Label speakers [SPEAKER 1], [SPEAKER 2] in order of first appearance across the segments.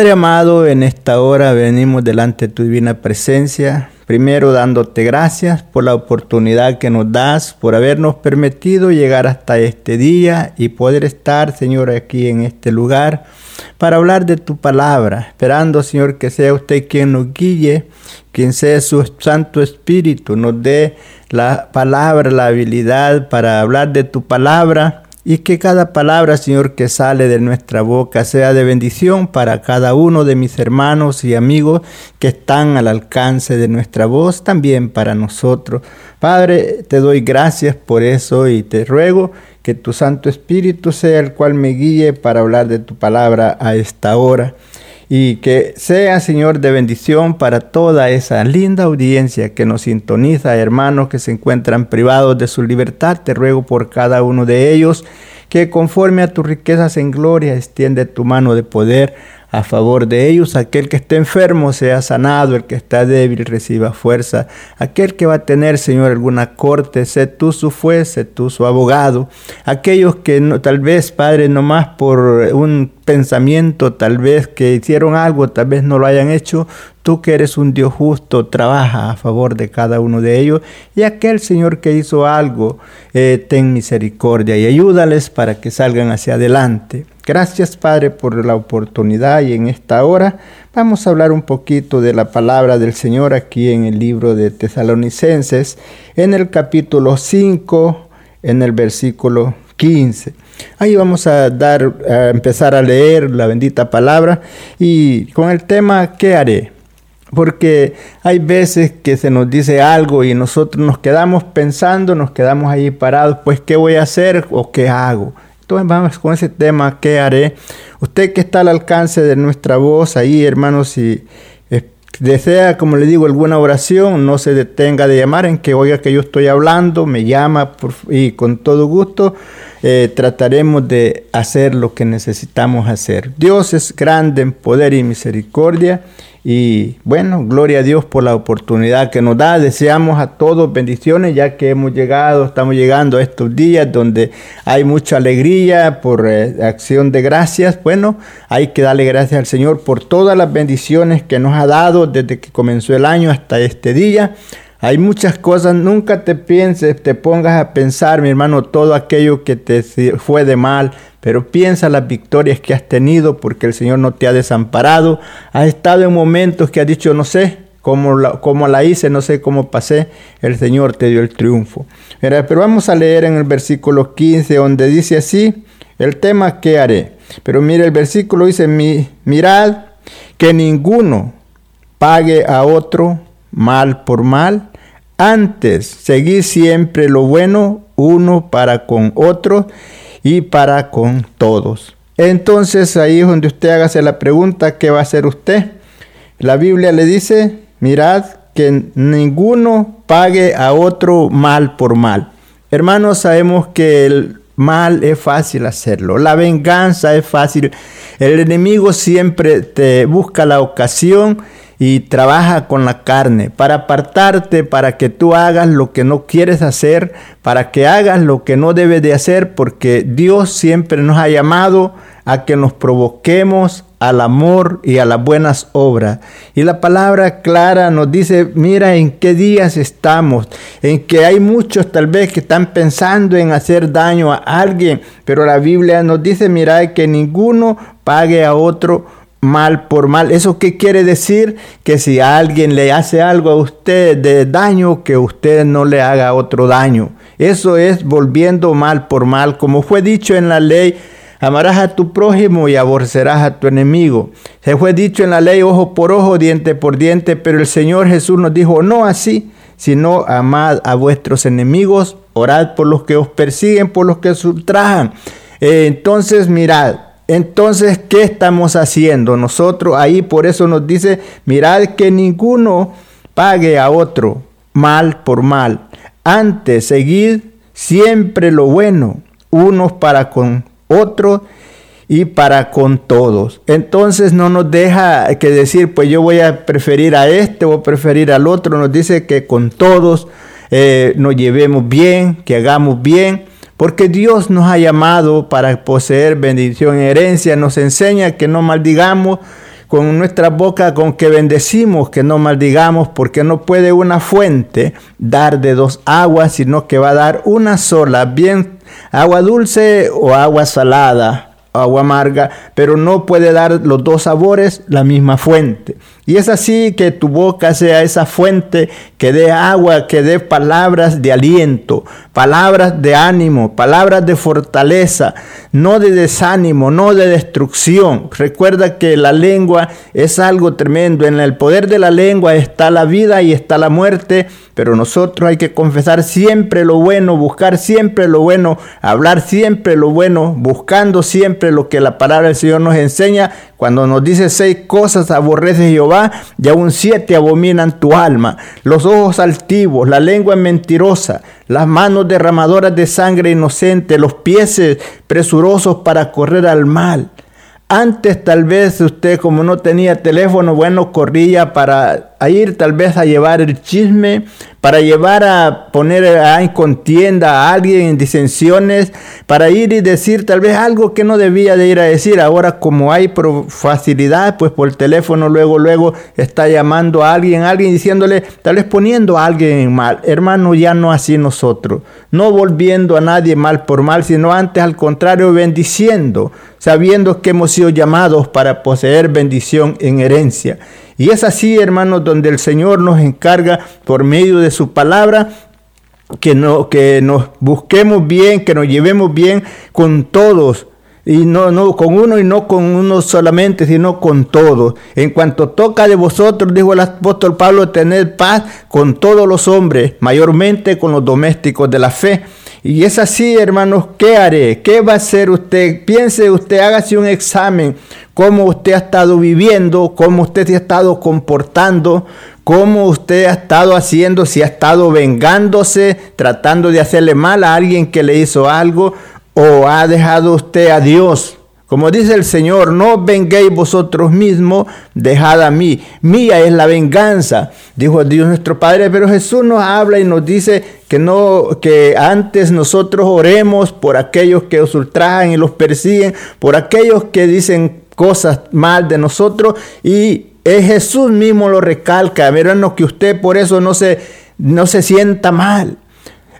[SPEAKER 1] Padre amado, en esta hora venimos delante de tu divina presencia, primero dándote gracias por la oportunidad que nos das, por habernos permitido llegar hasta este día y poder estar, Señor, aquí en este lugar para hablar de tu palabra, esperando, Señor, que sea usted quien nos guíe, quien sea su Santo Espíritu, nos dé la palabra, la habilidad para hablar de tu palabra y que cada palabra, Señor, que sale de nuestra boca sea de bendición para cada uno de mis hermanos y amigos que están al alcance de nuestra voz, también para nosotros. Padre, te doy gracias por eso y te ruego que tu Santo Espíritu sea el cual me guíe para hablar de tu palabra a esta hora y que sea, Señor, de bendición para toda esa linda audiencia que nos sintoniza, hermanos que se encuentran privados de su libertad. Te ruego por cada uno de ellos que conforme a tus riquezas en gloria extiende tu mano de poder a favor de ellos. Aquel que esté enfermo sea sanado, el que está débil reciba fuerza. Aquel que va a tener, Señor, alguna corte, sé tú su juez, sé tú su abogado. Aquellos que tal vez, Padre, no más por un pensamiento, tal vez que hicieron algo, tal vez no lo hayan hecho, tú que eres un Dios justo, trabaja a favor de cada uno de ellos. Y aquel Señor que hizo algo, eh, ten misericordia y ayúdales para que salgan hacia adelante. Gracias Padre por la oportunidad y en esta hora vamos a hablar un poquito de la palabra del Señor aquí en el libro de Tesalonicenses, en el capítulo 5, en el versículo 15. Ahí vamos a dar a empezar a leer la bendita palabra y con el tema ¿qué haré? Porque hay veces que se nos dice algo y nosotros nos quedamos pensando, nos quedamos ahí parados, pues ¿qué voy a hacer o qué hago? Entonces vamos con ese tema, ¿qué haré? Usted que está al alcance de nuestra voz ahí, hermanos, si desea, como le digo, alguna oración, no se detenga de llamar en que oiga que yo estoy hablando, me llama y con todo gusto eh, trataremos de hacer lo que necesitamos hacer. Dios es grande en poder y misericordia y bueno, gloria a Dios por la oportunidad que nos da. Deseamos a todos bendiciones ya que hemos llegado, estamos llegando a estos días donde hay mucha alegría por eh, acción de gracias. Bueno, hay que darle gracias al Señor por todas las bendiciones que nos ha dado desde que comenzó el año hasta este día. Hay muchas cosas, nunca te pienses, te pongas a pensar, mi hermano, todo aquello que te fue de mal, pero piensa las victorias que has tenido porque el Señor no te ha desamparado. Has estado en momentos que has dicho, no sé cómo la, la hice, no sé cómo pasé, el Señor te dio el triunfo. Pero vamos a leer en el versículo 15 donde dice así, el tema que haré. Pero mire, el versículo dice, mirad que ninguno pague a otro mal por mal antes, seguir siempre lo bueno uno para con otro y para con todos. Entonces ahí es donde usted hágase la pregunta, ¿qué va a hacer usted? La Biblia le dice, mirad que ninguno pague a otro mal por mal. Hermanos, sabemos que el mal es fácil hacerlo. La venganza es fácil. El enemigo siempre te busca la ocasión y trabaja con la carne para apartarte, para que tú hagas lo que no quieres hacer, para que hagas lo que no debes de hacer, porque Dios siempre nos ha llamado a que nos provoquemos al amor y a las buenas obras. Y la palabra clara nos dice, mira en qué días estamos, en que hay muchos tal vez que están pensando en hacer daño a alguien, pero la Biblia nos dice, mira que ninguno pague a otro mal por mal. ¿Eso qué quiere decir? Que si alguien le hace algo a usted de daño, que usted no le haga otro daño. Eso es volviendo mal por mal. Como fue dicho en la ley, amarás a tu prójimo y aborrecerás a tu enemigo. Se fue dicho en la ley ojo por ojo, diente por diente, pero el Señor Jesús nos dijo, no así, sino amad a vuestros enemigos, orad por los que os persiguen, por los que os ultrajan. Eh, entonces mirad, entonces, ¿qué estamos haciendo? Nosotros ahí por eso nos dice, mirad que ninguno pague a otro mal por mal. Antes, seguid siempre lo bueno, unos para con otros y para con todos. Entonces no nos deja que decir, pues yo voy a preferir a este o preferir al otro. Nos dice que con todos eh, nos llevemos bien, que hagamos bien porque Dios nos ha llamado para poseer bendición y herencia. Nos enseña que no maldigamos con nuestra boca, con que bendecimos, que no maldigamos, porque no puede una fuente dar de dos aguas, sino que va a dar una sola, bien agua dulce o agua salada agua amarga, pero no puede dar los dos sabores la misma fuente. Y es así que tu boca sea esa fuente que dé agua, que dé palabras de aliento, palabras de ánimo, palabras de fortaleza, no de desánimo, no de destrucción. Recuerda que la lengua es algo tremendo. En el poder de la lengua está la vida y está la muerte, pero nosotros hay que confesar siempre lo bueno, buscar siempre lo bueno, hablar siempre lo bueno, buscando siempre lo que la palabra del Señor nos enseña. Cuando nos dice seis cosas aborrece Jehová, y aún siete abominan tu alma. Los ojos altivos, la lengua mentirosa, las manos derramadoras de sangre inocente, los pies presurosos para correr al mal. Antes tal vez usted como no tenía teléfono, bueno, corría para ir tal vez a llevar el chisme, para llevar a poner en contienda a alguien en disensiones, para ir y decir tal vez algo que no debía de ir a decir. Ahora como hay facilidad, pues por teléfono luego, luego está llamando a alguien, alguien diciéndole, tal vez poniendo a alguien mal. Hermano, ya no así nosotros, no volviendo a nadie mal por mal, sino antes al contrario bendiciendo, sabiendo que hemos sido llamados para poseer bendición en herencia. Y es así, hermanos, donde el Señor nos encarga por medio de su palabra que, no, que nos busquemos bien, que nos llevemos bien con todos. Y no, no con uno y no con uno solamente, sino con todos. En cuanto toca de vosotros, dijo el apóstol Pablo, tener paz con todos los hombres, mayormente con los domésticos de la fe. Y es así, hermanos, ¿qué haré? ¿Qué va a hacer usted? Piense usted, hágase un examen, cómo usted ha estado viviendo, cómo usted se ha estado comportando, cómo usted ha estado haciendo, si ha estado vengándose, tratando de hacerle mal a alguien que le hizo algo, o ha dejado usted a Dios como dice el Señor, no venguéis vosotros mismos, dejad a mí. Mía es la venganza, dijo Dios nuestro Padre. Pero Jesús nos habla y nos dice que no, que antes nosotros oremos por aquellos que os ultrajan y los persiguen, por aquellos que dicen cosas mal de nosotros. Y es Jesús mismo lo recalca, hermano, que usted por eso no se no se sienta mal.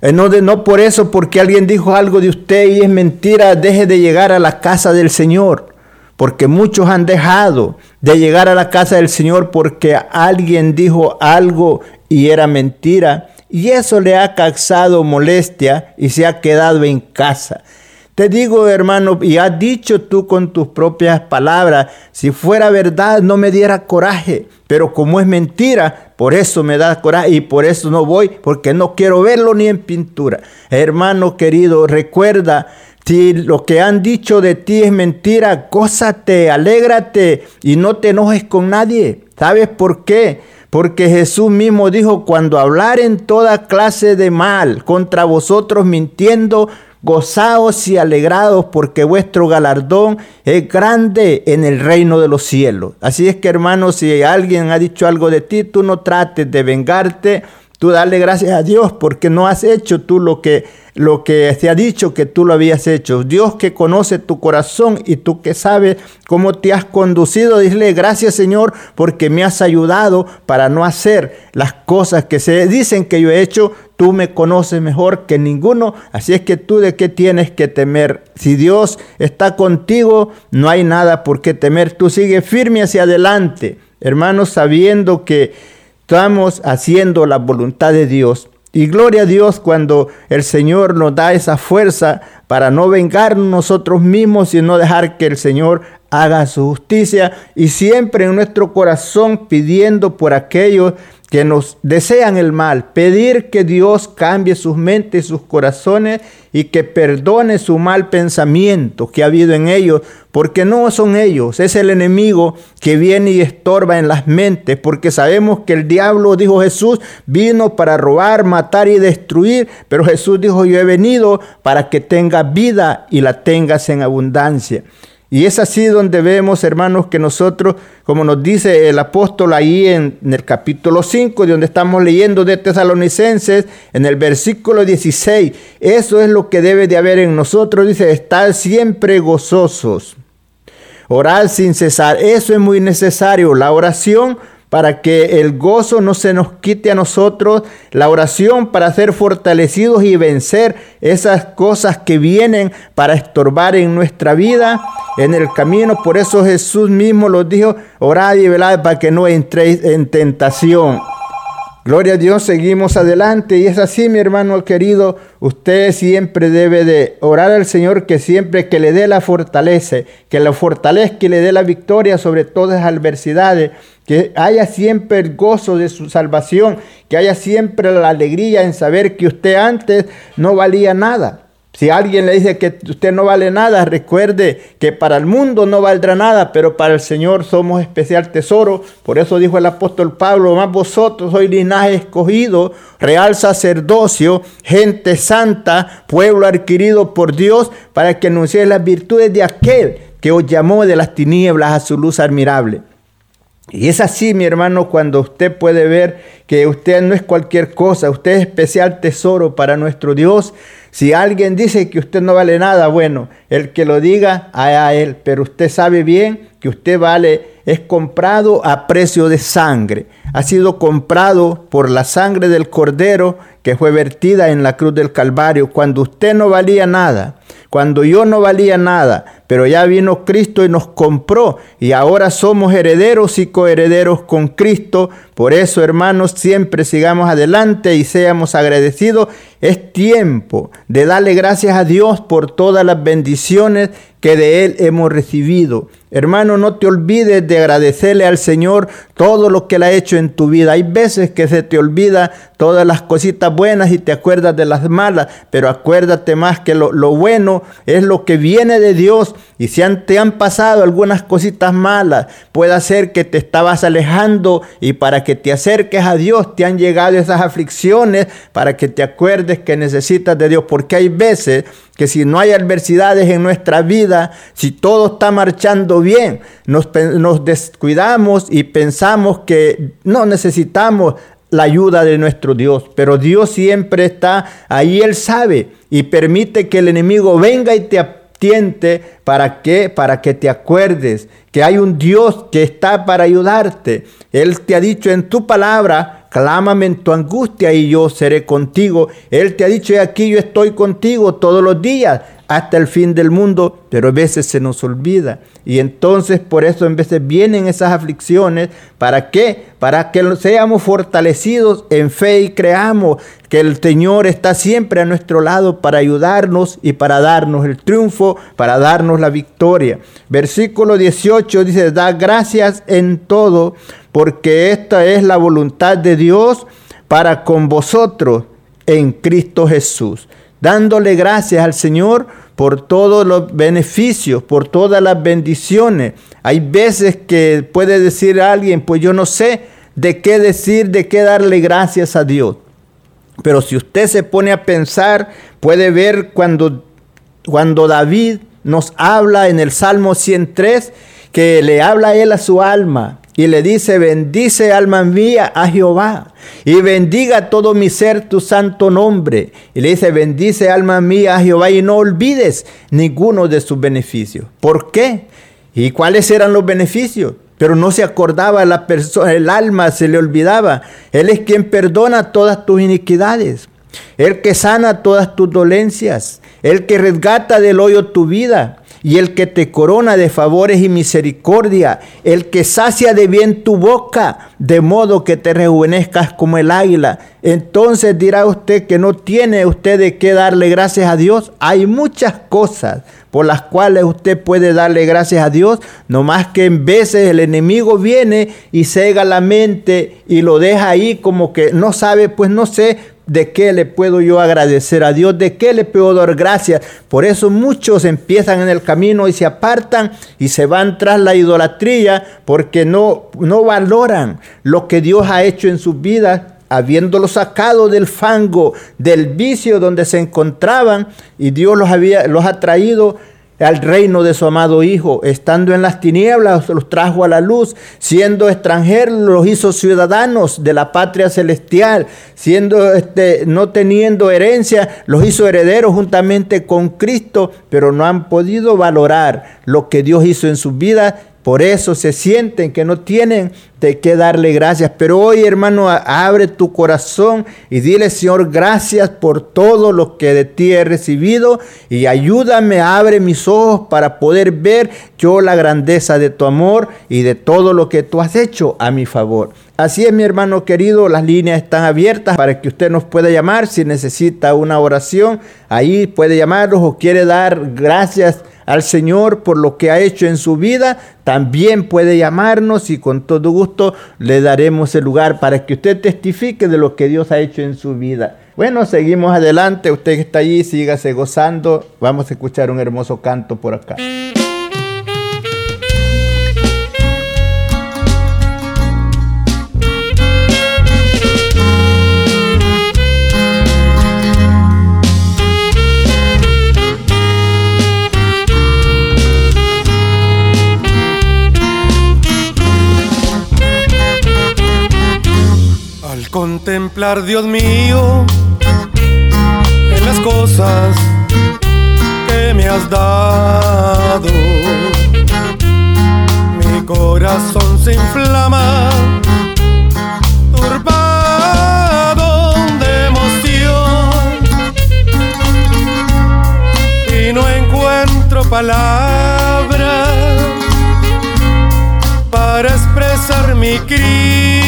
[SPEAKER 1] No, de, no por eso, porque alguien dijo algo de usted y es mentira, deje de llegar a la casa del Señor. Porque muchos han dejado de llegar a la casa del Señor porque alguien dijo algo y era mentira. Y eso le ha causado molestia y se ha quedado en casa. Te digo, hermano, y has dicho tú con tus propias palabras, si fuera verdad no me diera coraje, pero como es mentira, por eso me da coraje y por eso no voy, porque no quiero verlo ni en pintura. Hermano querido, recuerda, si lo que han dicho de ti es mentira, gózate, alégrate y no te enojes con nadie. ¿Sabes por qué? Porque Jesús mismo dijo, cuando hablaren toda clase de mal contra vosotros mintiendo, Gozaos y alegrados porque vuestro galardón es grande en el reino de los cielos. Así es que hermanos, si alguien ha dicho algo de ti, tú no trates de vengarte, tú dale gracias a Dios porque no has hecho tú lo que lo que se ha dicho que tú lo habías hecho. Dios que conoce tu corazón y tú que sabes cómo te has conducido, dile gracias Señor porque me has ayudado para no hacer las cosas que se dicen que yo he hecho. Tú me conoces mejor que ninguno, así es que tú de qué tienes que temer. Si Dios está contigo, no hay nada por qué temer. Tú sigue firme hacia adelante, hermanos, sabiendo que estamos haciendo la voluntad de Dios. Y gloria a Dios cuando el Señor nos da esa fuerza para no vengarnos nosotros mismos, sino dejar que el Señor haga su justicia. Y siempre en nuestro corazón pidiendo por aquellos que nos desean el mal, pedir que Dios cambie sus mentes y sus corazones y que perdone su mal pensamiento que ha habido en ellos, porque no son ellos, es el enemigo que viene y estorba en las mentes, porque sabemos que el diablo, dijo Jesús, vino para robar, matar y destruir, pero Jesús dijo, yo he venido para que tengas vida y la tengas en abundancia. Y es así donde vemos, hermanos, que nosotros, como nos dice el apóstol ahí en, el capítulo 5, de donde estamos leyendo de Tesalonicenses, en el versículo 16, eso es lo que debe de haber en nosotros, dice, estar siempre gozosos, orar sin cesar, eso es muy necesario, la oración para que el gozo no se nos quite a nosotros, la oración para ser fortalecidos y vencer esas cosas que vienen para estorbar en nuestra vida, en el camino. Por eso Jesús mismo los dijo, orad y velad para que no entréis en tentación. Gloria a Dios, seguimos adelante. Y es así, mi hermano querido, usted siempre debe de orar al Señor que siempre que le dé la fortaleza, que lo fortalezca y le dé la victoria sobre todas las adversidades, que haya siempre el gozo de su salvación, que haya siempre la alegría en saber que usted antes no valía nada si alguien le dice que usted no vale nada, recuerde que para el mundo no valdrá nada, pero para el Señor somos especial tesoro. Por eso dijo el apóstol Pablo, más vosotros sois linaje escogido, real sacerdocio, gente santa, pueblo adquirido por Dios, para que anunciéis las virtudes de aquel que os llamó de las tinieblas a su luz admirable. Y es así, mi hermano, cuando usted puede ver que usted no es cualquier cosa, usted es especial tesoro para nuestro Dios. Si alguien dice que usted no vale nada, bueno, el que lo diga a él, pero usted sabe bien que usted vale, es comprado a precio de sangre. Ha sido comprado por la sangre del cordero que fue vertida en la cruz del Calvario, cuando usted no valía nada, cuando yo no valía nada, pero ya vino Cristo y nos compró y ahora somos herederos y coherederos con Cristo. Por eso, hermanos, siempre sigamos adelante y seamos agradecidos. Es tiempo de darle gracias a Dios por todas las bendiciones que de Él hemos recibido. Hermano, no te olvides de agradecerle al Señor todo lo que Él ha hecho en tu vida. Hay veces que se te olvida todas las cositas buenas y te acuerdas de las malas, pero acuérdate más que lo, bueno es lo que viene de Dios. Y si te han pasado algunas cositas malas, puede ser que te estabas alejando y para que te acerques a Dios te han llegado esas aflicciones para que te acuerdes que necesitas de Dios. Porque hay veces que si no hay adversidades en nuestra vida, si todo está marchando bien, nos, nos descuidamos y pensamos que no necesitamos la ayuda de nuestro Dios, pero Dios siempre está ahí, Él sabe y permite que el enemigo venga y te atiente para que para que te acuerdes que hay un Dios que está para ayudarte. Él te ha dicho en tu palabra clámame en tu angustia y yo seré contigo. Él te ha dicho, aquí yo estoy contigo todos los días hasta el fin del mundo, pero a veces se nos olvida. Y entonces por eso en veces vienen esas aflicciones. ¿Para qué? Para que seamos fortalecidos en fe y creamos que el Señor está siempre a nuestro lado para ayudarnos y para darnos el triunfo, para darnos la victoria. Versículo 18 dice, da gracias en todo, porque esta es la voluntad de Dios para con vosotros en Cristo Jesús dándole gracias al Señor por todos los beneficios, por todas las bendiciones. Hay veces que puede decir alguien, pues yo no sé de qué decir, de qué darle gracias a Dios. Pero si usted se pone a pensar, puede ver cuando, cuando David nos habla en el Salmo 103, que le habla a él a su alma y le dice, bendice alma mía a Jehová y bendiga todo mi ser tu santo nombre. Y le dice, bendice alma mía a Jehová y no olvides ninguno de sus beneficios. ¿Por qué? ¿Y cuáles eran los beneficios? Pero no se acordaba la persona, el alma se le olvidaba. Él es quien perdona todas tus iniquidades. El que sana todas tus dolencias. El que resgata del hoyo tu vida y el que te corona de favores y misericordia, el que sacia de bien tu boca, de modo que te rejuvenezcas como el águila. Entonces dirá usted que no tiene usted de qué darle gracias a Dios. Hay muchas cosas por las cuales usted puede darle gracias a Dios, no más que en veces el enemigo viene y cega la mente y lo deja ahí como que no sabe, pues no sé, ¿De qué le puedo yo agradecer a Dios? ¿De qué le puedo dar gracias? Por eso muchos empiezan en el camino y se apartan y se van tras la idolatría porque no, no valoran lo que Dios ha hecho en sus vidas habiéndolo sacado del fango, del vicio donde se encontraban, y Dios los, había, los ha traído al reino de su amado Hijo. Estando en las tinieblas, los trajo a la luz. Siendo extranjeros, los hizo ciudadanos de la patria celestial. Siendo, este, no teniendo herencia, los hizo herederos juntamente con Cristo, pero no han podido valorar lo que Dios hizo en sus vidas por eso se sienten que no tienen de qué darle gracias. Pero hoy, hermano, abre tu corazón y dile, Señor, gracias por todo lo que de ti he recibido y ayúdame, abre mis ojos para poder ver yo la grandeza de tu amor y de todo lo que tú has hecho a mi favor. Así es, mi hermano querido, las líneas están abiertas para que usted nos pueda llamar si necesita una oración. Ahí puede llamarnos o quiere dar gracias al Señor por lo que ha hecho en su vida, también puede llamarnos y con todo gusto le daremos el lugar para que usted testifique de lo que Dios ha hecho en su vida. Bueno, seguimos adelante. Usted que está allí, sígase gozando. Vamos a escuchar un hermoso canto por acá.
[SPEAKER 2] Contemplar, Dios mío, en las cosas que me has dado. Mi corazón se inflama, turbado de emoción, y no encuentro palabras para expresar mi Cristo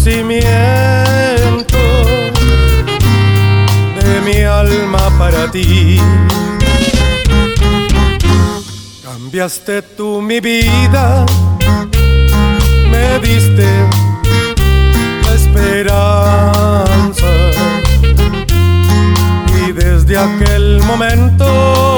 [SPEAKER 2] agradecimiento de mi alma para ti. Cambiaste tú mi vida, me diste la esperanza y desde aquel momento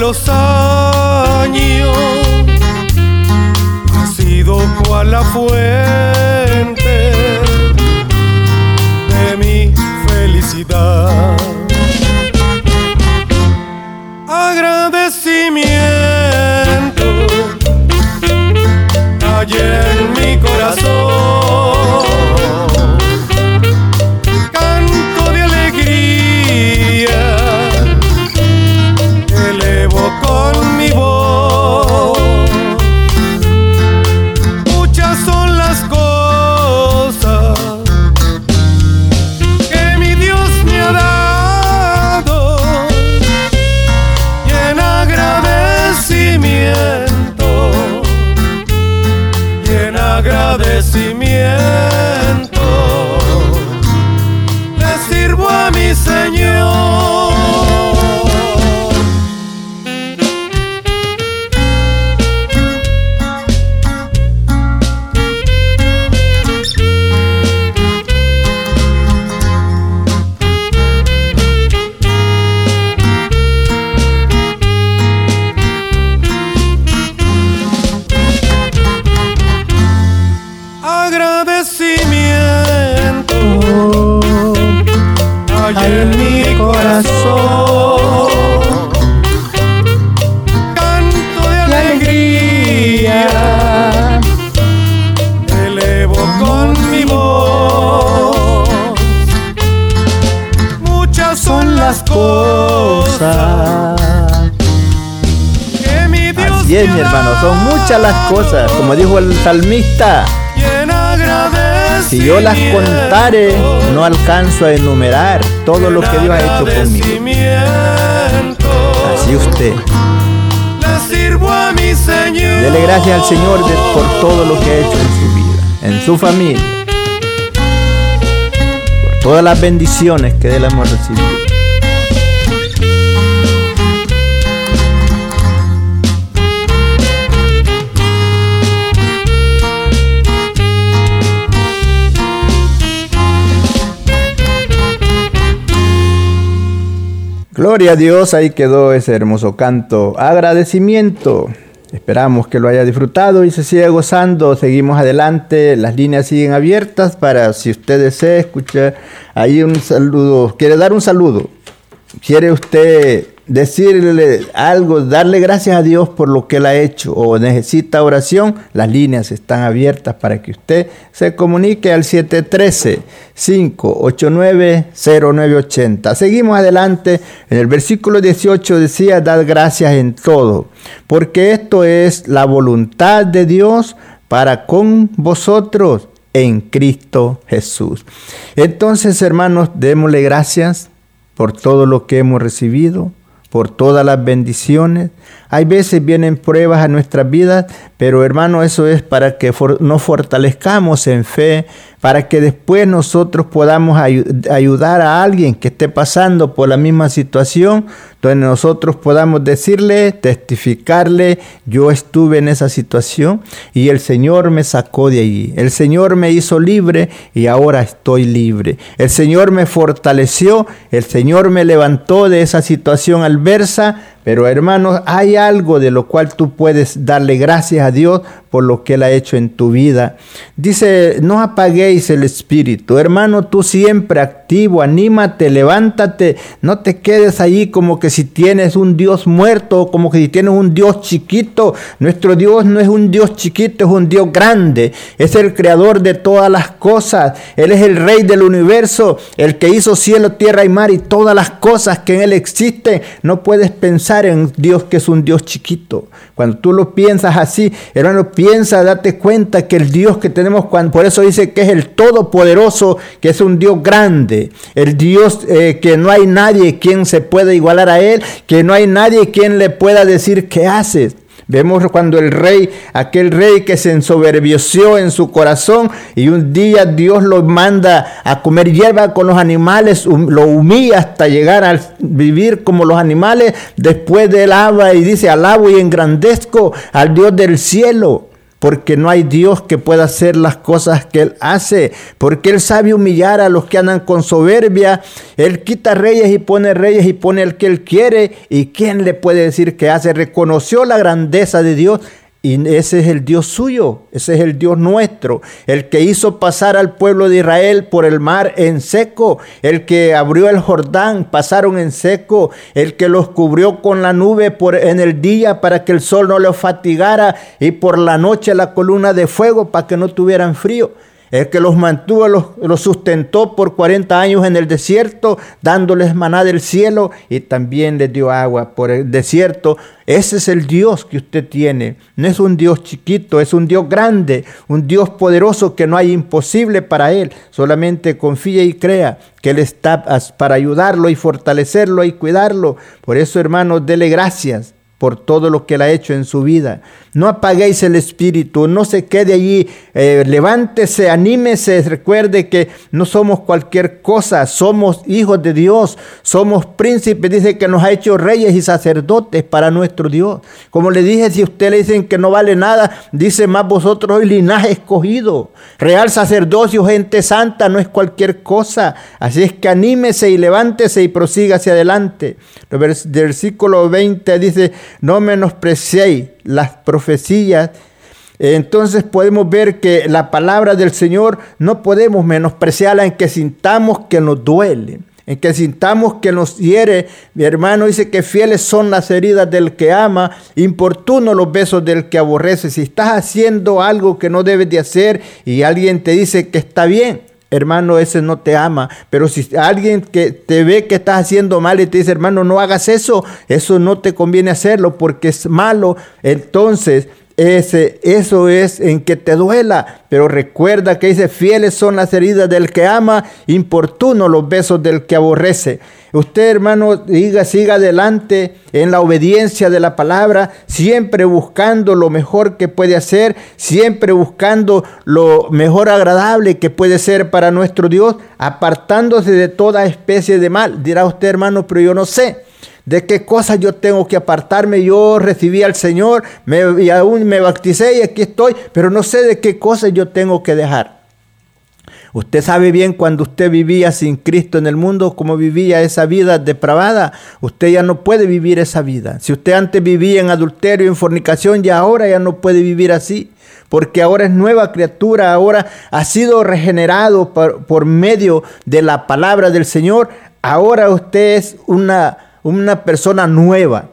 [SPEAKER 2] los años ha sido cual la fuente de mi felicidad.
[SPEAKER 1] Si yo las contare, no alcanzo a enumerar todo lo que Dios ha hecho conmigo. Así usted. Dele gracias al Señor por todo lo que ha hecho en su vida, en su familia. Por todas las bendiciones que él hemos recibido. Gloria a Dios, ahí quedó ese hermoso canto. Agradecimiento. Esperamos que lo haya disfrutado y se siga gozando. Seguimos adelante, las líneas siguen abiertas para si usted desea escuchar ahí un saludo. ¿Quiere dar un saludo? ¿Quiere usted decirle algo, darle gracias a Dios por lo que Él ha hecho o necesita oración? Las líneas están abiertas para que usted se comunique al 713-589-0980. Seguimos adelante. En el versículo 18 decía, dad gracias en todo, porque esto es la voluntad de Dios para con vosotros en Cristo Jesús. Entonces, hermanos, démosle gracias por todo lo que hemos recibido, por todas las bendiciones. Hay veces vienen pruebas a nuestras vidas, pero hermano, eso es para que for nos fortalezcamos en fe, para que después nosotros podamos ayu ayudar a alguien que esté pasando por la misma situación, donde nosotros podamos decirle, testificarle, yo estuve en esa situación y el Señor me sacó de allí. El Señor me hizo libre y ahora estoy libre. El Señor me fortaleció, el Señor me levantó de esa situación adversa, pero hermanos, hay algo de lo cual tú puedes darle gracias a Dios por lo que Él ha hecho en tu vida. Dice, no apaguéis el espíritu. Hermano, tú siempre activo, anímate, levántate. No te quedes allí como que si tienes un Dios muerto, como que si tienes un Dios chiquito. Nuestro Dios no es un Dios chiquito, es un Dios grande. Es el creador de todas las cosas. Él es el rey del universo, el que hizo cielo, tierra y mar y todas las cosas que en Él existen. No puedes pensar en Dios que es un Dios chiquito. Cuando tú lo piensas así, hermano, piensa, date cuenta que el Dios que tenemos, cuando, por eso dice que es el Todopoderoso, que es un Dios grande, el Dios eh, que no hay nadie quien se pueda igualar a Él, que no hay nadie quien le pueda decir qué haces. Vemos cuando el rey, aquel rey que se ensoberbeció en su corazón y un día Dios lo manda a comer hierba con los animales, lo humilla hasta llegar a vivir como los animales, después del habla y dice, alabo y engrandezco al Dios del cielo porque no hay Dios que pueda hacer las cosas que Él hace, porque Él sabe humillar a los que andan con soberbia, Él quita reyes y pone reyes y pone el que Él quiere, y ¿quién le puede decir que hace? Reconoció la grandeza de Dios. Y ese es el Dios suyo, ese es el Dios nuestro, el que hizo pasar al pueblo de Israel por el mar en seco, el que abrió el Jordán, pasaron en seco, el que los cubrió con la nube por, en el día para que el sol no los fatigara y por la noche la columna de fuego para que no tuvieran frío. El que los mantuvo, los, sustentó por 40 años en el desierto, dándoles maná del cielo y también les dio agua por el desierto. Ese es el Dios que usted tiene. No es un Dios chiquito, es un Dios grande, un Dios poderoso que no hay imposible para Él. Solamente confíe y crea que Él está para ayudarlo y fortalecerlo y cuidarlo. Por eso, hermanos, dele gracias por todo lo que él ha hecho en su vida. No apaguéis el espíritu, no se quede allí, eh, levántese, anímese, recuerde que no somos cualquier cosa, somos hijos de Dios, somos príncipes, dice que nos ha hecho reyes y sacerdotes para nuestro Dios. Como le dije, si usted le dicen que no vale nada, dice más vosotros hoy linaje escogido, real sacerdocio, gente santa, no es cualquier cosa. Así es que anímese y levántese y prosiga hacia adelante. El versículo 20 dice, no menospreciéis las profecías. Entonces podemos ver que la palabra del Señor no podemos menospreciarla en que sintamos que nos duele, en que sintamos que nos hiere. Mi hermano dice que fieles son las heridas del que ama, importuno los besos del que aborrece. Si estás haciendo algo que no debes de hacer y alguien te dice que está bien, hermano, ese no te ama. Pero si alguien que te ve que estás haciendo mal y te dice, hermano, no hagas eso, eso no te conviene hacerlo porque es malo, entonces ese, eso es en que te duela. Pero recuerda que dice, fieles son las heridas del que ama, importuno los besos del que aborrece. Usted, hermano, diga, siga adelante en la obediencia de la palabra, siempre buscando lo mejor que puede hacer, siempre buscando lo mejor agradable que puede ser para nuestro Dios, apartándose de toda especie de mal. Dirá usted, hermano, pero yo no sé de qué cosas yo tengo que apartarme. Yo recibí al Señor me, y aún me bauticé y aquí estoy, pero no sé de qué cosas yo tengo que dejar. Usted sabe bien cuando usted vivía sin Cristo en el mundo, cómo vivía esa vida depravada. Usted ya no puede vivir esa vida. Si usted antes vivía en adulterio, en fornicación, ya ahora ya no puede vivir así. Porque ahora es nueva criatura, ahora ha sido regenerado por, por medio de la palabra del Señor. Ahora usted es una una persona nueva.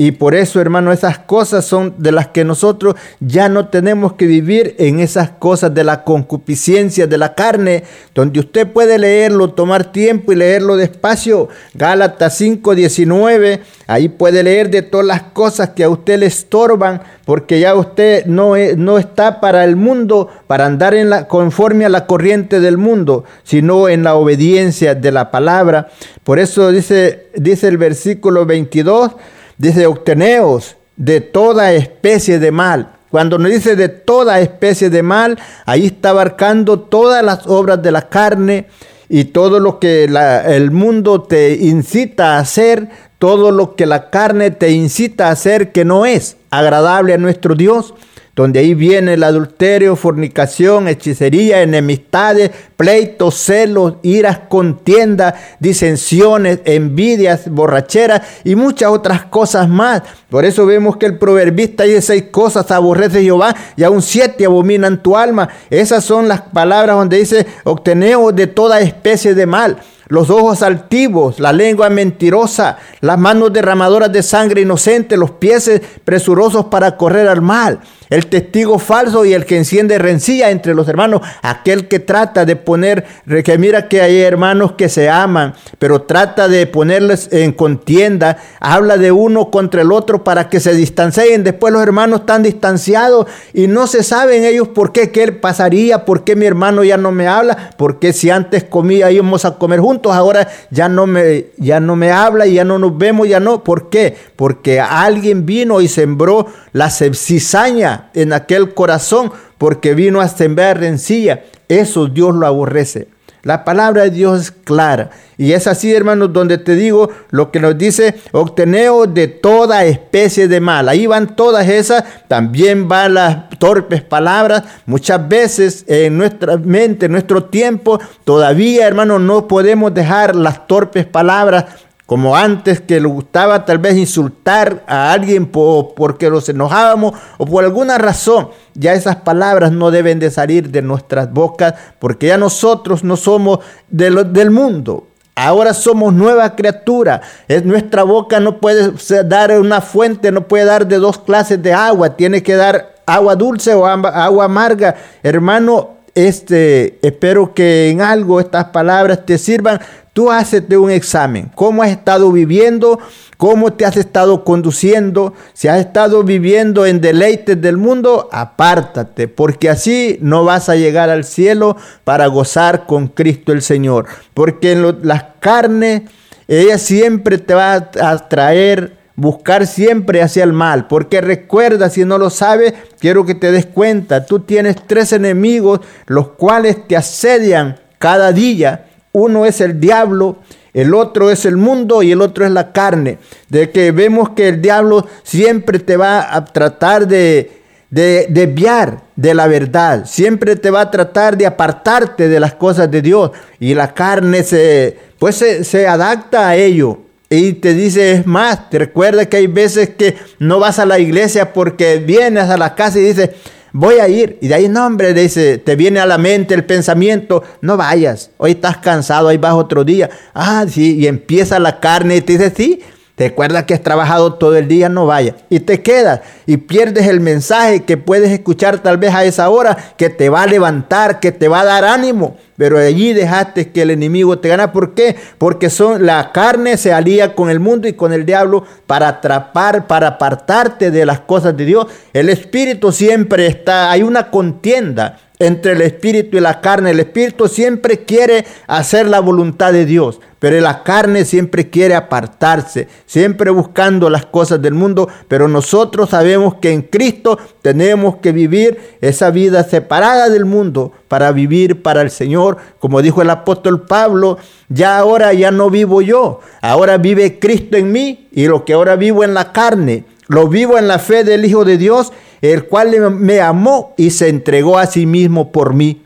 [SPEAKER 1] Y por eso, hermano, esas cosas son de las que nosotros ya no tenemos que vivir en esas cosas de la concupiscencia de la carne, donde usted puede leerlo, tomar tiempo y leerlo despacio. Gálatas 5:19, ahí puede leer de todas las cosas que a usted le estorban, porque ya usted no, no está para el mundo, para andar en la, conforme a la corriente del mundo, sino en la obediencia de la palabra. Por eso dice, dice el versículo 22, Dice, obteneos de toda especie de mal. Cuando nos dice de toda especie de mal, ahí está abarcando todas las obras de la carne y todo lo que el mundo te incita a hacer, todo lo que la carne te incita a hacer que no es agradable a nuestro Dios donde ahí viene el adulterio, fornicación, hechicería, enemistades, pleitos, celos, iras, contiendas, disensiones, envidias, borracheras y muchas otras cosas más. Por eso vemos que el proverbista dice seis cosas aborrece Jehová y aún siete abominan tu alma. Esas son las palabras donde dice obtenemos de toda especie de mal los ojos altivos, la lengua mentirosa, las manos derramadoras de sangre inocente, los pies presurosos para correr al mal, el testigo falso y el que enciende rencilla entre los hermanos, aquel que trata de poner, que mira que hay hermanos que se aman, pero trata de ponerles en contienda, habla de uno contra el otro para que se distancien, después los hermanos están distanciados y no se saben ellos por qué, qué pasaría, por qué mi hermano ya no me habla, porque si antes comía íbamos a comer juntos, ahora ya no me, ya no me habla ya no nos vemos, ya no. ¿Por qué? Porque alguien vino y sembró la cizaña en aquel corazón, porque vino a sembrar rencilla. Eso Dios lo aborrece. La palabra de Dios es clara. Y es así, hermanos, donde te digo lo que nos dice, obteneo de toda especie de mal. Ahí van todas esas, también van las torpes palabras. Muchas veces en nuestra mente, en nuestro tiempo, todavía, hermanos, no podemos dejar las torpes palabras como antes que le gustaba tal vez insultar a alguien porque los enojábamos o por alguna razón, ya esas palabras no deben de salir de nuestras bocas porque ya nosotros no somos del mundo. Ahora somos nueva criatura. Es, nuestra boca no puede dar una fuente, no puede dar de dos clases de agua. Tiene que dar agua dulce o agua amarga. Hermano, este, espero que en algo estas palabras te sirvan Tú haces un examen. ¿Cómo has estado viviendo? ¿Cómo te has estado conduciendo? Si has estado viviendo en deleites del mundo, apártate, porque así no vas a llegar al cielo para gozar con Cristo el Señor. Porque en las carnes, ella siempre te va a traer buscar siempre hacia el mal, porque recuerda, si no lo sabes, quiero que te des cuenta, tú tienes tres enemigos, los cuales te asedian cada día uno es el diablo, el otro es el mundo y el otro es la carne. De que vemos que el diablo siempre te va a tratar de, de desviar de la verdad, siempre te va a tratar de apartarte de las cosas de Dios y la carne se, pues se, se adapta a ello. Y te dice, es más, te recuerda que hay veces que no vas a la iglesia porque vienes a la casa y dices, voy a ir. Y de ahí, no, hombre, dice, te viene a la mente el pensamiento, no vayas, hoy estás cansado, ahí vas otro día. Ah, sí, y empieza la carne y te dice, sí, Te acuerdas que has trabajado todo el día, no vaya. Y te quedas y pierdes el mensaje que puedes escuchar tal vez a esa hora, que te va a levantar, que te va a dar ánimo. Pero allí dejaste que el enemigo te gana. ¿Por qué? Porque son, la carne se alía con el mundo y con el diablo para atrapar, para apartarte de las cosas de Dios. El espíritu siempre está, hay una contienda entre el espíritu y la carne. El espíritu siempre quiere hacer la voluntad de Dios, pero la carne siempre quiere apartarse, siempre buscando las cosas del mundo. Pero nosotros sabemos que en Cristo tenemos que vivir esa vida separada del mundo para vivir para el Señor. Como dijo el apóstol Pablo, ya ahora ya no vivo yo, ahora vive Cristo en mí y lo que ahora vivo en la carne. Lo vivo en la fe del Hijo de Dios el cual me amó y se entregó a sí mismo por mí.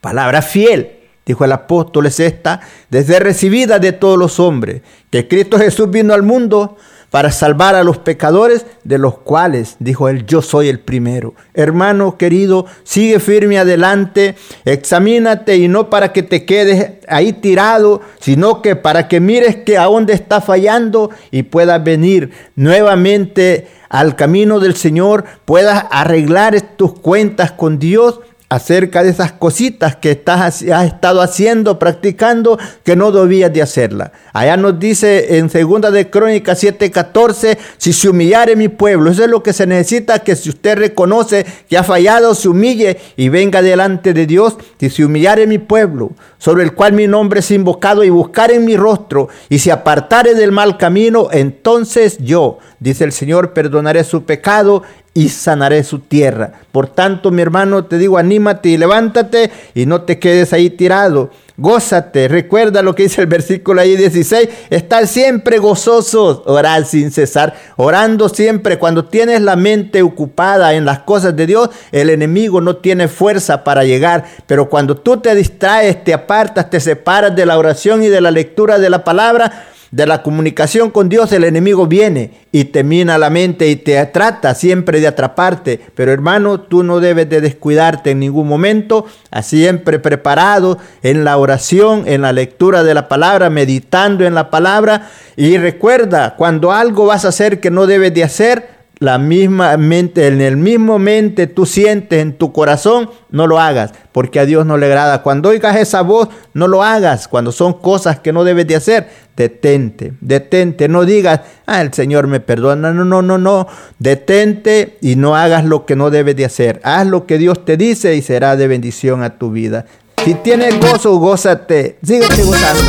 [SPEAKER 1] Palabra fiel, dijo el apóstol, es esta, desde recibida de todos los hombres, que Cristo Jesús vino al mundo para salvar a los pecadores, de los cuales, dijo él, yo soy el primero. Hermano querido, sigue firme adelante, examínate y no para que te quedes ahí tirado, sino que para que mires que a dónde está fallando y puedas venir nuevamente al camino del Señor, puedas arreglar tus cuentas con Dios acerca de esas cositas que estás, has estado haciendo, practicando, que no debías de hacerla. Allá nos dice en segunda de Crónicas 7:14, si se humillare mi pueblo, eso es lo que se necesita, que si usted reconoce que ha fallado, se humille y venga delante de Dios, si se humillare mi pueblo, sobre el cual mi nombre es invocado, y buscar en mi rostro, y se apartare del mal camino, entonces yo, dice el Señor, perdonaré su pecado y sanaré su tierra. Por tanto, mi hermano, te digo, anímate y levántate y no te quedes ahí tirado. Gózate, recuerda lo que dice el versículo ahí 16, estar siempre gozosos, orar sin cesar, orando siempre. Cuando tienes la mente ocupada en las cosas de Dios, el enemigo no tiene fuerza para llegar. Pero cuando tú te distraes, te apartas, te separas de la oración y de la lectura de la palabra, de la comunicación con Dios, el enemigo viene y te mina la mente y te trata siempre de atraparte. Pero hermano, tú no debes de descuidarte en ningún momento, siempre preparado en la oración, en la lectura de la palabra, meditando en la palabra. Y recuerda, cuando algo vas a hacer que no debes de hacer, la misma mente, en el mismo mente tú sientes en tu corazón, no lo hagas, porque a Dios no le agrada. Cuando oigas esa voz, no lo hagas. Cuando son cosas que no debes de hacer, detente, detente. No digas, ah, el Señor me perdona. No, no, no, no. Detente y no hagas lo que no debes de hacer. Haz lo que Dios te dice y será de bendición a tu vida. Si tienes gozo, gózate. Síguete gozando.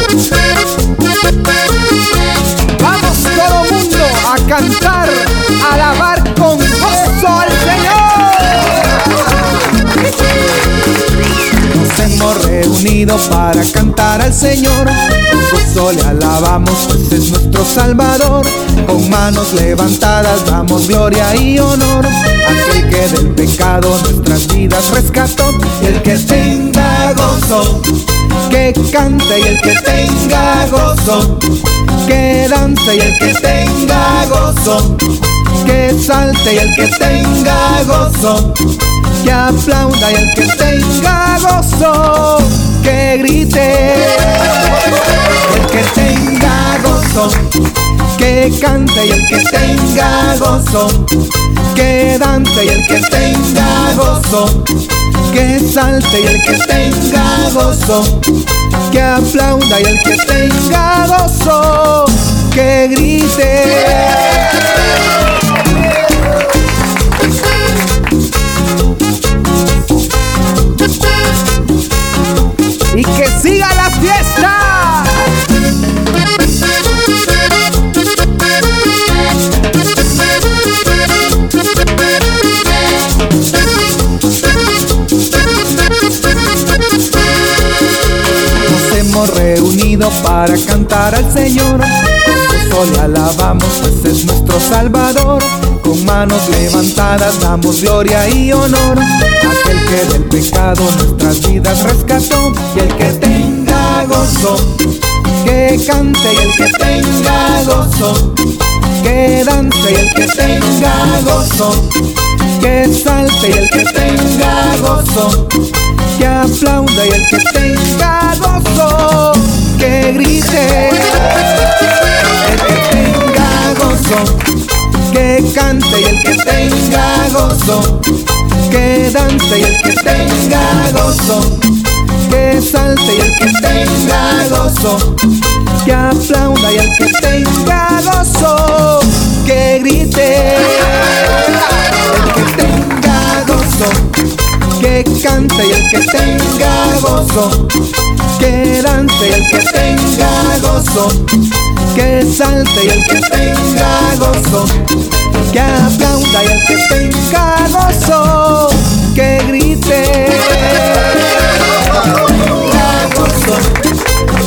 [SPEAKER 3] Vamos todo mundo a cantar, alabar con gozo al Señor. Nos hemos reunido para cantar al Señor. Con gozo le alabamos, pues es nuestro Salvador. Con manos levantadas damos gloria y honor. Aquel que del pecado nuestras vidas rescató. El que tenga gozo, que cante y el que tenga gozo que dance y el que tenga gozo, que salte y el que tenga gozo, que aplauda y el que tenga gozo, que grite, el que tenga gozo, que cante y el que tenga gozo, que dance y el que tenga gozo, que salte y el que tenga gozo que aplauda y el que tenga gozo, que grite. Siga la fiesta. reunido para cantar al Señor. Le alabamos, pues es nuestro Salvador. Con manos levantadas damos gloria y honor. Aquel que del pecado nuestras vidas rescató. Y el que tenga gozo, que cante. Y el que tenga gozo, que dance. Y el que tenga gozo, que salte. Y el que tenga gozo que aplauda y el que tenga gozo, que grite. El que tenga que cante y el que tenga gozo, que dance y el que tenga gozo, que salte y el que tenga gozo, que aplauda y el que tenga gozo, que grite. El que tenga gozo, que cante y el que tenga gozo, que dance y el que tenga gozo que salte y el que tenga gozo, que aplauda y el que tenga gozo, que grite.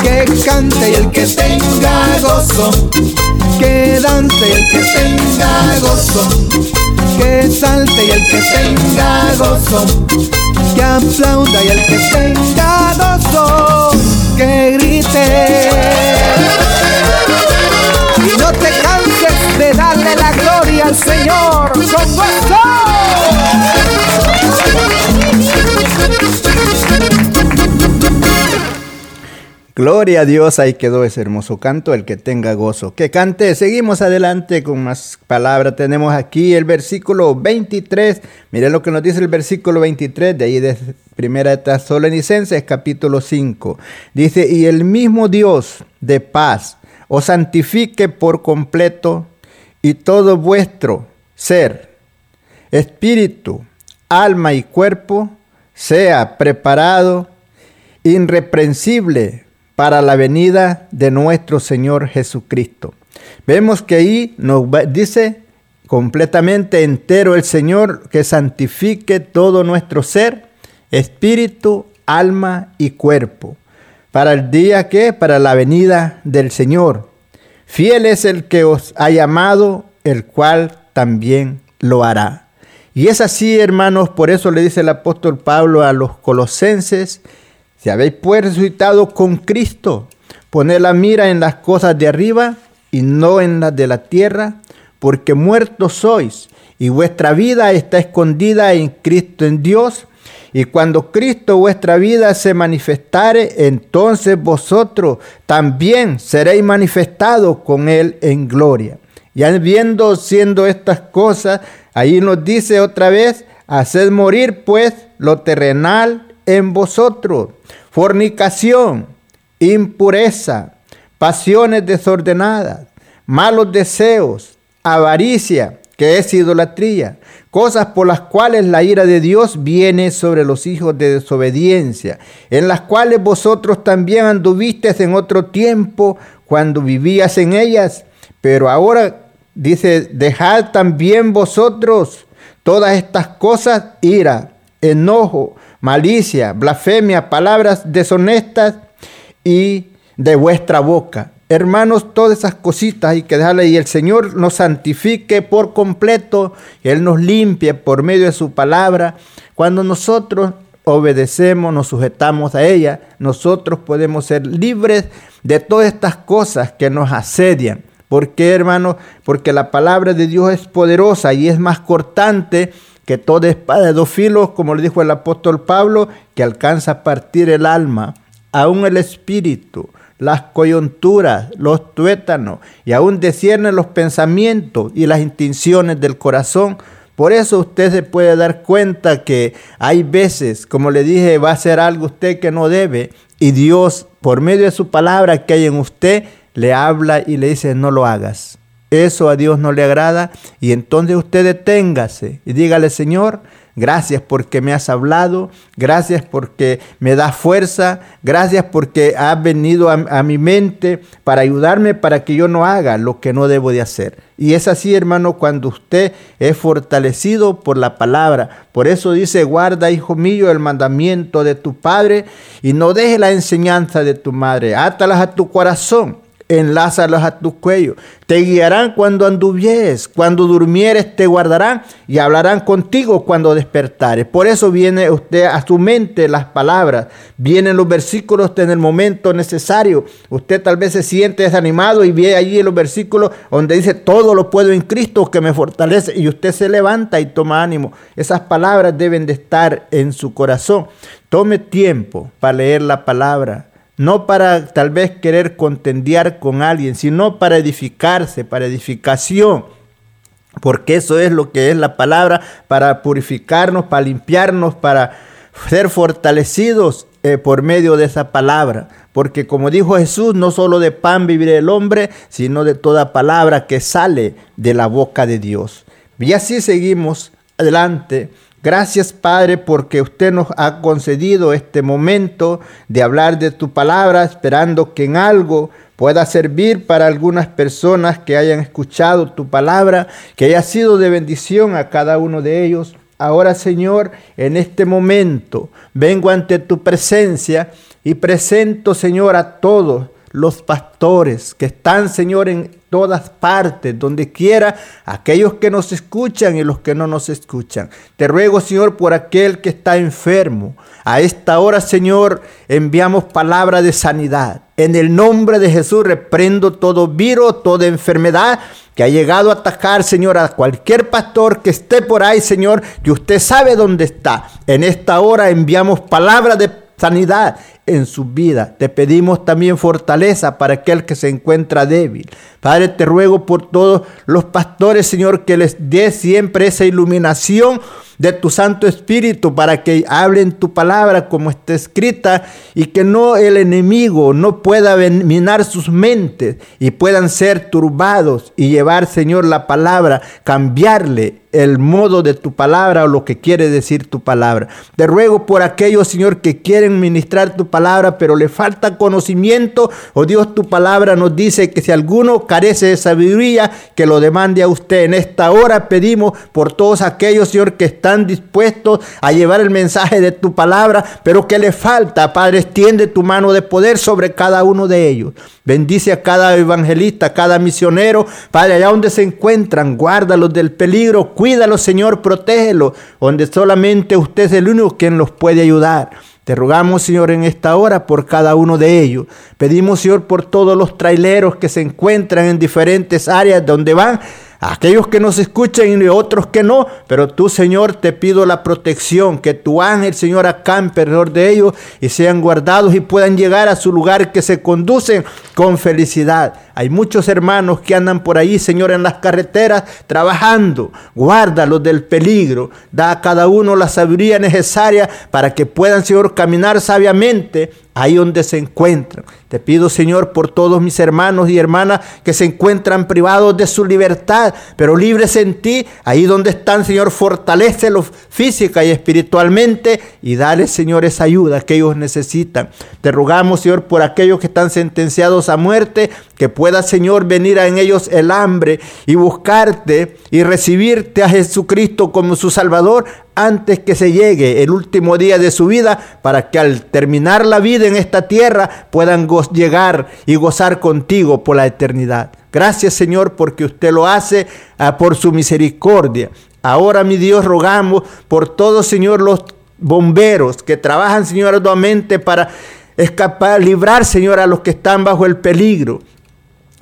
[SPEAKER 3] Que cante y el que tenga gozo, que dance y el que tenga gozo, que salte y el que tenga gozo, que aplauda y el que tenga gozo, y no te canses de darle la gloria al Señor
[SPEAKER 1] Gloria a Dios, ahí quedó ese hermoso canto, el que tenga gozo. Que cante, seguimos adelante con más palabras. Tenemos aquí el versículo 23. Miren lo que nos dice el versículo 23 de ahí de Primera de Tesalonicenses, capítulo 5. Dice, y el mismo Dios de paz os santifique por completo y todo vuestro ser, espíritu, alma y cuerpo sea preparado, irreprensible para la venida de nuestro Señor Jesucristo. Vemos que ahí nos dice completamente entero el Señor que santifique todo nuestro ser, espíritu, alma y cuerpo para el día que, para la venida del Señor. Fiel es el que os ha llamado, el cual también lo hará. Y es así, hermanos, por eso le dice el apóstol Pablo a los colosenses, si habéis pues resucitado con Cristo, poned la mira en las cosas de arriba y no en las de la tierra, porque muertos sois y vuestra vida está escondida en Cristo en Dios. Y cuando Cristo vuestra vida se manifestare, entonces vosotros también seréis manifestados con Él en gloria. Y viendo, siendo estas cosas, ahí nos dice otra vez, haced morir pues lo terrenal en vosotros, fornicación, impureza, pasiones desordenadas, malos deseos, avaricia, que es idolatría, cosas por las cuales la ira de Dios viene sobre los hijos de desobediencia, en las cuales vosotros también anduvisteis en otro tiempo cuando vivías en ellas, pero ahora dice, dejad también vosotros todas estas cosas, ira, enojo, malicia, blasfemia, palabras deshonestas y de vuestra boca Hermanos, todas esas cositas hay que dejarle y el Señor nos santifique por completo, Él nos limpie por medio de su palabra. Cuando nosotros obedecemos, nos sujetamos a ella, nosotros podemos ser libres de todas estas cosas que nos asedian. ¿Por qué, hermanos? Porque la palabra de Dios es poderosa y es más cortante que toda espada de dos filos, como le dijo el apóstol Pablo, que alcanza a partir el alma, aún el espíritu las coyunturas, los tuétanos y aún desciernen los pensamientos y las intenciones del corazón. Por eso usted se puede dar cuenta que hay veces, como le dije, va a hacer algo usted que no debe y Dios, por medio de su palabra que hay en usted, le habla y le dice, no lo hagas. Eso a Dios no le agrada y entonces usted deténgase y dígale, Señor, Gracias porque me has hablado, gracias porque me das fuerza, gracias porque has venido a, mi mente para ayudarme para que yo no haga lo que no debo de hacer. Y es así, hermano, cuando usted es fortalecido por la palabra. Por eso dice, guarda, hijo mío, el mandamiento de tu padre y no deje la enseñanza de tu madre. Átalas a tu corazón enlázalos a tu cuello. Te guiarán cuando anduvieres, cuando durmieres te guardarán y hablarán contigo cuando despertares. Por eso viene usted a su mente las palabras, vienen los versículos en el momento necesario. Usted tal vez se siente desanimado y ve allí los versículos donde dice todo lo puedo en Cristo que me fortalece y usted se levanta y toma ánimo. Esas palabras deben de estar en su corazón. Tome tiempo para leer la palabra no para tal vez querer contendiar con alguien, sino para edificarse, para edificación. porque eso es lo que es la palabra para purificarnos, para limpiarnos, para ser fortalecidos eh, por medio de esa palabra. Porque como dijo Jesús, no solo de pan vivirá el hombre, sino de toda palabra que sale de la boca de Dios. Y así seguimos adelante. Gracias Padre porque usted nos ha concedido este momento de hablar de tu palabra, esperando que en algo pueda servir para algunas personas que hayan escuchado tu palabra, que haya sido de bendición a cada uno de ellos. Ahora, Señor, en este momento vengo ante tu presencia y presento, Señor, a todos los pastores que están, Señor, en todas partes, donde quiera, aquellos que nos escuchan y los que no nos escuchan. Te ruego, Señor, por aquel que está enfermo. A esta hora, Señor, enviamos palabra de sanidad. En el nombre de Jesús reprendo todo virus, toda enfermedad que ha llegado a atacar, Señor, a cualquier pastor que esté por ahí, Señor, que usted sabe dónde está. En esta hora enviamos palabra de sanidad en su vida. Te pedimos también fortaleza para aquel que se encuentra débil. Padre, te ruego por todos los pastores, Señor, que les dé siempre esa iluminación de tu Santo Espíritu para que hablen tu palabra como está escrita y que no el enemigo no pueda minar sus mentes y puedan ser turbados y llevar, Señor, la palabra, cambiarle el modo de tu palabra o lo que quiere decir tu palabra. Te ruego por aquellos, Señor, que quieren ministrar tu palabra, pero le falta conocimiento. Oh Dios, tu palabra nos dice que si alguno carece de sabiduría, que lo demande a usted. En esta hora pedimos por todos aquellos, Señor, que están dispuestos a llevar el mensaje de tu palabra, pero que le falta, Padre, extiende tu mano de poder sobre cada uno de ellos. Bendice a cada evangelista, a cada misionero, Padre, allá donde se encuentran, guárdalos del peligro, cuídalos, Señor, protégelos, donde solamente usted es el único quien los puede ayudar. Te rogamos, Señor, en esta hora por cada uno de ellos. Pedimos, Señor, por todos los traileros que se encuentran en diferentes áreas donde van aquellos que nos escuchan y otros que no, pero tú, Señor, te pido la protección, que tu ángel, Señor, acampe alrededor de ellos y sean guardados y puedan llegar a su lugar que se conducen con felicidad. Hay muchos hermanos que andan por ahí, Señor, en las carreteras trabajando. Guárdalos del peligro. Da a cada uno la sabiduría necesaria para que puedan, Señor, caminar sabiamente ahí donde se encuentran. Te pido, Señor, por todos mis hermanos y hermanas que se encuentran privados de su libertad, pero libres en ti, ahí donde están, Señor, fortalecelos física y espiritualmente y dale, Señor, esa ayuda que ellos necesitan. Te rogamos, Señor, por aquellos que están sentenciados a muerte, que pueda, Señor, venir en ellos el hambre y buscarte y recibirte a Jesucristo como su Salvador antes que se llegue el último día de su vida, para que al terminar la vida en esta tierra puedan llegar y gozar contigo por la eternidad. Gracias Señor porque usted lo hace ah, por su misericordia. Ahora mi Dios rogamos por todos Señor los bomberos que trabajan Señor arduamente para escapar, librar Señor a los que están bajo el peligro.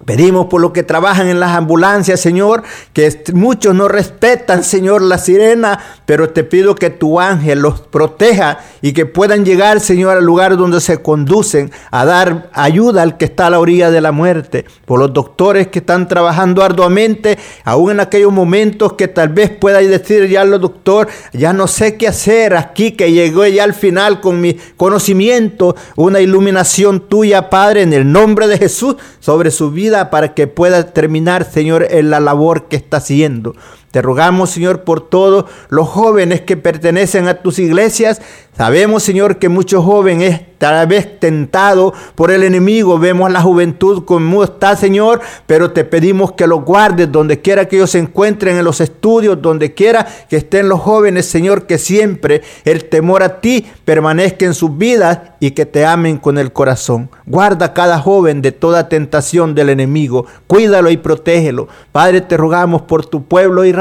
[SPEAKER 1] Pedimos por los que trabajan en las ambulancias, Señor, que muchos no respetan, Señor, la sirena, pero te pido que tu ángel los proteja y que puedan llegar, Señor, al lugar donde se conducen a dar ayuda al que está a la orilla de la muerte. Por los doctores que están trabajando arduamente, aún en aquellos momentos que tal vez pueda decir ya al doctor, ya no sé qué hacer aquí, que llegó ya al final con mi conocimiento, una iluminación tuya, Padre, en el nombre de Jesús sobre su vida para que pueda terminar, Señor, en la labor que está haciendo. Te rogamos, Señor, por todos los jóvenes que pertenecen a tus iglesias. Sabemos, Señor, que muchos jóvenes tal vez tentado por el enemigo. Vemos la juventud como está, Señor, pero te pedimos que los guardes donde quiera que ellos se encuentren en los estudios, donde quiera que estén los jóvenes, Señor, que siempre el temor a ti permanezca en sus vidas y que te amen con el corazón. Guarda a cada joven de toda tentación del enemigo. Cuídalo y protégelo. Padre, te rogamos por tu pueblo Israel.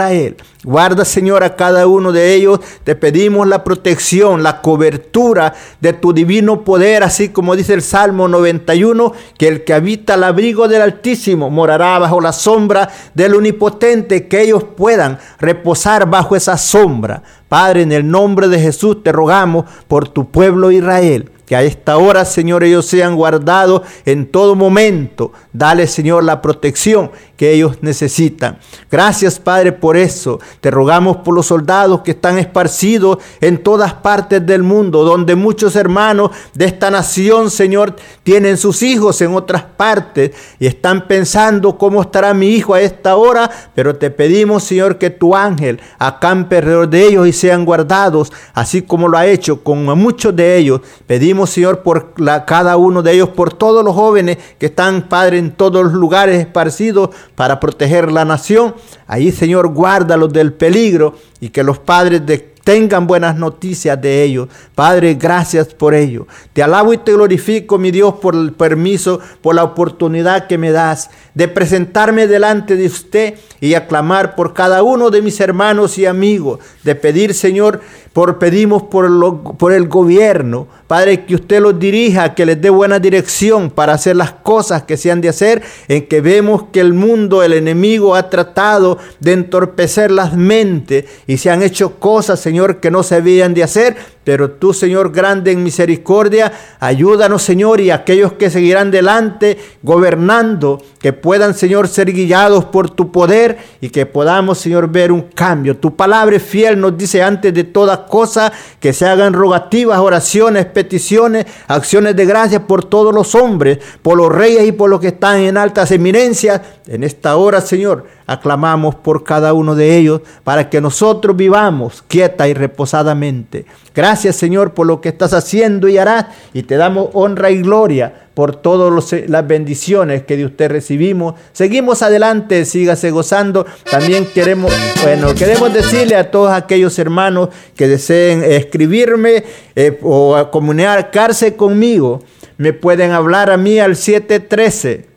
[SPEAKER 1] Guarda, Señor, a cada uno de ellos. Te pedimos la protección, la cobertura de tu divino poder, así como dice el Salmo 91, que el que habita al abrigo del Altísimo morará bajo la sombra del Omnipotente, que ellos puedan reposar bajo esa sombra. Padre, en el nombre de Jesús te rogamos por tu pueblo Israel. Que a esta hora, Señor, ellos sean guardados en todo momento. Dale, Señor, la protección que ellos necesitan. Gracias, Padre, por eso. Te rogamos por los soldados que están esparcidos en todas partes del mundo, donde muchos hermanos de esta nación, Señor, tienen sus hijos en otras partes y están pensando cómo estará mi hijo a esta hora, pero te pedimos, Señor, que tu ángel acampe alrededor de ellos y sean guardados, así como lo ha hecho con muchos de ellos. Pedimos, Señor, por cada uno de ellos, por todos los jóvenes que están, Padre, en todos los lugares esparcidos para proteger la nación. Ahí, Señor, guárdalos del peligro y que los padres de tengan buenas noticias de ellos. Padre, gracias por ello. Te alabo y te glorifico, mi Dios, por el permiso, por la oportunidad que me das de presentarme delante de usted y aclamar por cada uno de mis hermanos y amigos, de pedir, Señor, por pedimos por, lo, por el gobierno, Padre, que usted los dirija, que les dé buena dirección para hacer las cosas que se han de hacer, en que vemos que el mundo, el enemigo ha tratado de entorpecer las mentes y se han hecho cosas, Señor, que no se habían de hacer, pero tú, Señor, grande en misericordia, ayúdanos, Señor, y aquellos que seguirán delante gobernando, que puedan, Señor, ser guiados por tu poder y que podamos, Señor, ver un cambio. Tu palabra fiel nos dice antes de toda cosa que se hagan rogativas, oraciones, peticiones, acciones de gracia por todos los hombres, por los reyes y por los que están en altas eminencias. En esta hora, Señor, aclamamos por cada uno de ellos para que nosotros vivamos quieta y reposadamente. Gracias Señor por lo que estás haciendo y harás y te damos honra y gloria por todas las bendiciones que de usted recibimos. Seguimos adelante, sígase gozando. También queremos, bueno, queremos decirle a todos aquellos hermanos que deseen escribirme eh, o comunicarse conmigo, me pueden hablar a mí al 713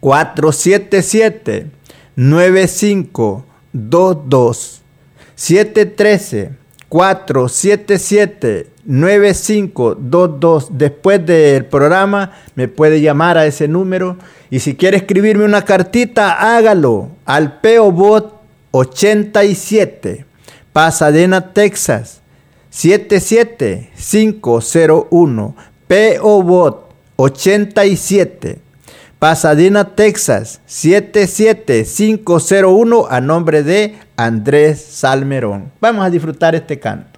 [SPEAKER 1] 477 9522 713 477 9522 después del programa me puede llamar a ese número. Y si quiere escribirme una cartita hágalo al PO Bot 87 Pasadena Texas 77501 PO Bot 87 Pasadena, Texas 77501 a nombre de Andrés Salmerón. Vamos a disfrutar este canto.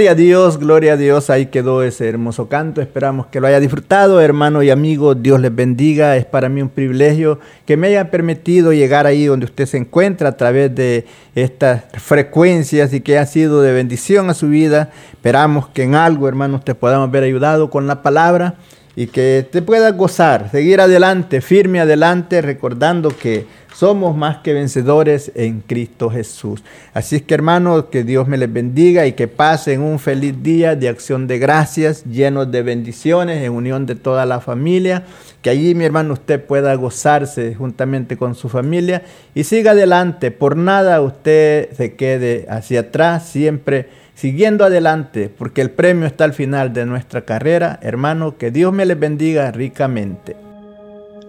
[SPEAKER 1] Gloria a Dios, gloria a Dios. Ahí quedó ese hermoso canto. Esperamos que lo haya disfrutado, hermano y amigo. Dios les bendiga. Es para mí un privilegio que me haya permitido llegar ahí donde usted se encuentra a través de estas frecuencias y que ha sido de bendición a su vida. Esperamos que en algo, hermanos, te podamos ver ayudado con la palabra y que te puedas gozar, seguir adelante, firme adelante, recordando que somos más que vencedores en Cristo Jesús. Así es que hermanos, que Dios me les bendiga y que pasen un feliz día de acción de gracias, llenos de bendiciones, en unión de toda la familia. Que allí, mi hermano, usted pueda gozarse juntamente con su familia y siga adelante. Por nada usted se quede hacia atrás, siempre siguiendo adelante, porque el premio está al final de nuestra carrera. Hermano, que Dios me les bendiga ricamente.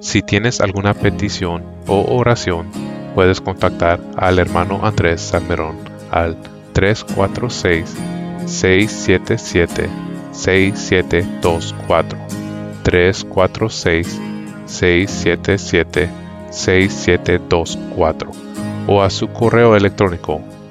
[SPEAKER 4] Si tienes alguna petición o oración, puedes contactar al hermano Andrés Salmerón al 346-677-6724. 346-677-6724 o a su correo electrónico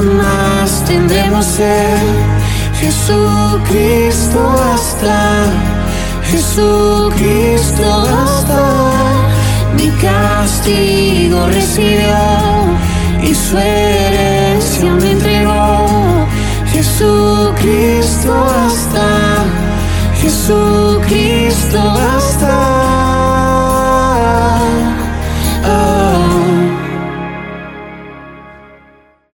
[SPEAKER 5] Nunca más tendremos ser. Jesucristo basta, Jesucristo basta. Mi castigo recibió y su herencia me entregó. Jesucristo basta, Jesucristo basta.